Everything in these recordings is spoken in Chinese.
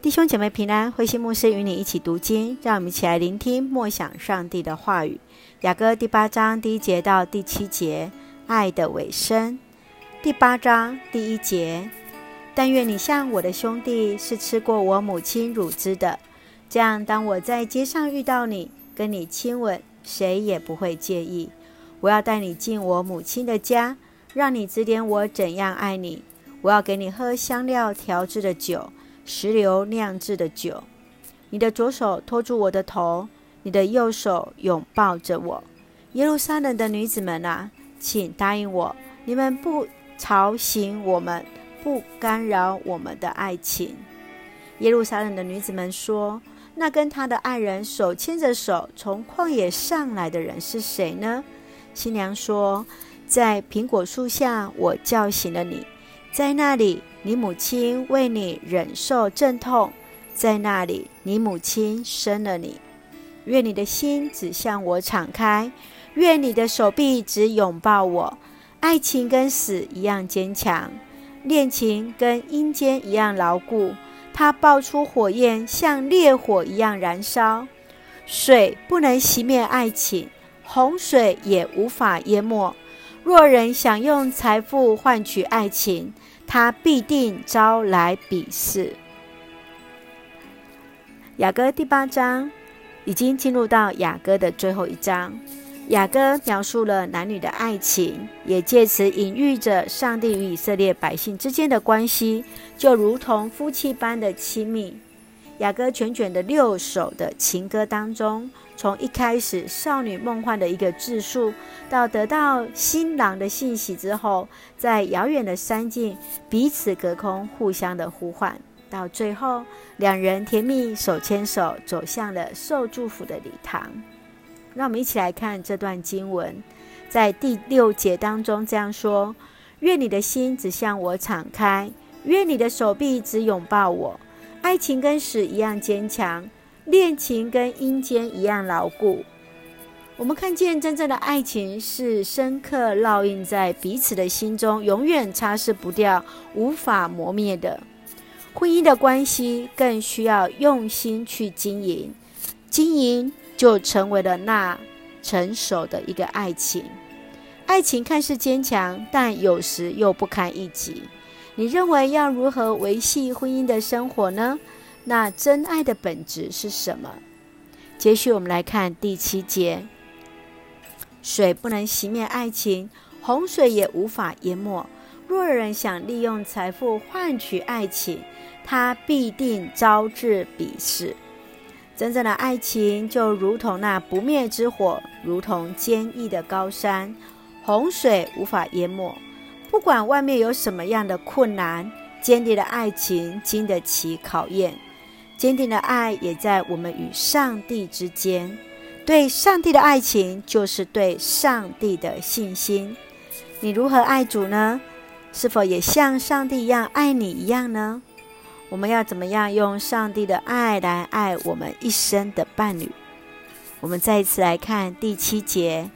弟兄姐妹平安，慧馨牧师与你一起读经，让我们一起来聆听默想上帝的话语。雅歌第八章第一节到第七节，爱的尾声。第八章第一节，但愿你像我的兄弟，是吃过我母亲乳汁的，这样当我在街上遇到你，跟你亲吻，谁也不会介意。我要带你进我母亲的家，让你指点我怎样爱你。我要给你喝香料调制的酒。石榴酿制的酒，你的左手托住我的头，你的右手拥抱着我。耶路撒冷的女子们啊，请答应我，你们不吵醒我们，不干扰我们的爱情。耶路撒冷的女子们说：“那跟他的爱人手牵着手从旷野上来的人是谁呢？”新娘说：“在苹果树下，我叫醒了你。”在那里，你母亲为你忍受阵痛；在那里，你母亲生了你。愿你的心只向我敞开，愿你的手臂只拥抱我。爱情跟死一样坚强，恋情跟阴间一样牢固。它爆出火焰，像烈火一样燃烧。水不能熄灭爱情，洪水也无法淹没。若人想用财富换取爱情，他必定招来鄙视。雅歌第八章已经进入到雅歌的最后一章。雅歌描述了男女的爱情，也借此隐喻着上帝与以色列百姓之间的关系，就如同夫妻般的亲密。雅歌全卷的六首的情歌当中，从一开始少女梦幻的一个自述，到得到新郎的信息之后，在遥远的山境彼此隔空互相的呼唤，到最后两人甜蜜手牵手走向了受祝福的礼堂。让我们一起来看这段经文，在第六节当中这样说：愿你的心只向我敞开，愿你的手臂只拥抱我。爱情跟死一样坚强，恋情跟阴间一样牢固。我们看见真正的爱情是深刻烙印在彼此的心中，永远擦拭不掉、无法磨灭的。婚姻的关系更需要用心去经营，经营就成为了那成熟的一个爱情。爱情看似坚强，但有时又不堪一击。你认为要如何维系婚姻的生活呢？那真爱的本质是什么？接续我们来看第七节：水不能熄灭爱情，洪水也无法淹没。若人想利用财富换取爱情，他必定招致鄙视。真正的爱情就如同那不灭之火，如同坚毅的高山，洪水无法淹没。不管外面有什么样的困难，坚定的爱情经得起考验。坚定的爱也在我们与上帝之间。对上帝的爱情，就是对上帝的信心。你如何爱主呢？是否也像上帝一样爱你一样呢？我们要怎么样用上帝的爱来爱我们一生的伴侣？我们再一次来看第七节。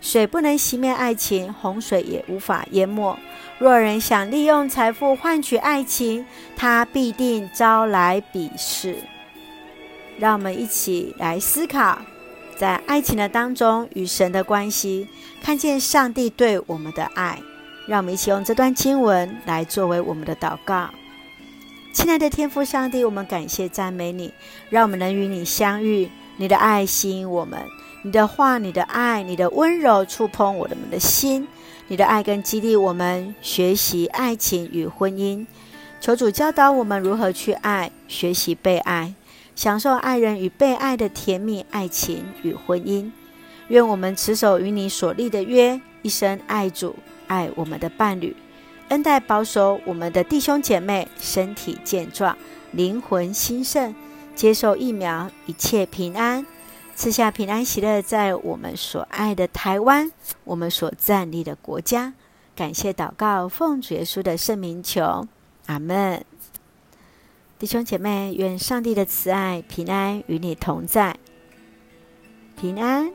水不能熄灭爱情，洪水也无法淹没。若人想利用财富换取爱情，他必定招来鄙视。让我们一起来思考，在爱情的当中与神的关系，看见上帝对我们的爱。让我们一起用这段经文来作为我们的祷告。亲爱的天父上帝，我们感谢赞美你，让我们能与你相遇。你的爱吸引我们。你的话，你的爱，你的温柔触碰我们的心。你的爱更激励我们学习爱情与婚姻。求主教导我们如何去爱，学习被爱，享受爱人与被爱的甜蜜爱情与婚姻。愿我们持守与你所立的约，一生爱主，爱我们的伴侣，恩待保守我们的弟兄姐妹，身体健壮，灵魂兴盛，接受疫苗，一切平安。赐下平安喜乐，在我们所爱的台湾，我们所站立的国家。感谢祷告，奉主耶稣的圣名求，阿门。弟兄姐妹，愿上帝的慈爱、平安与你同在，平安。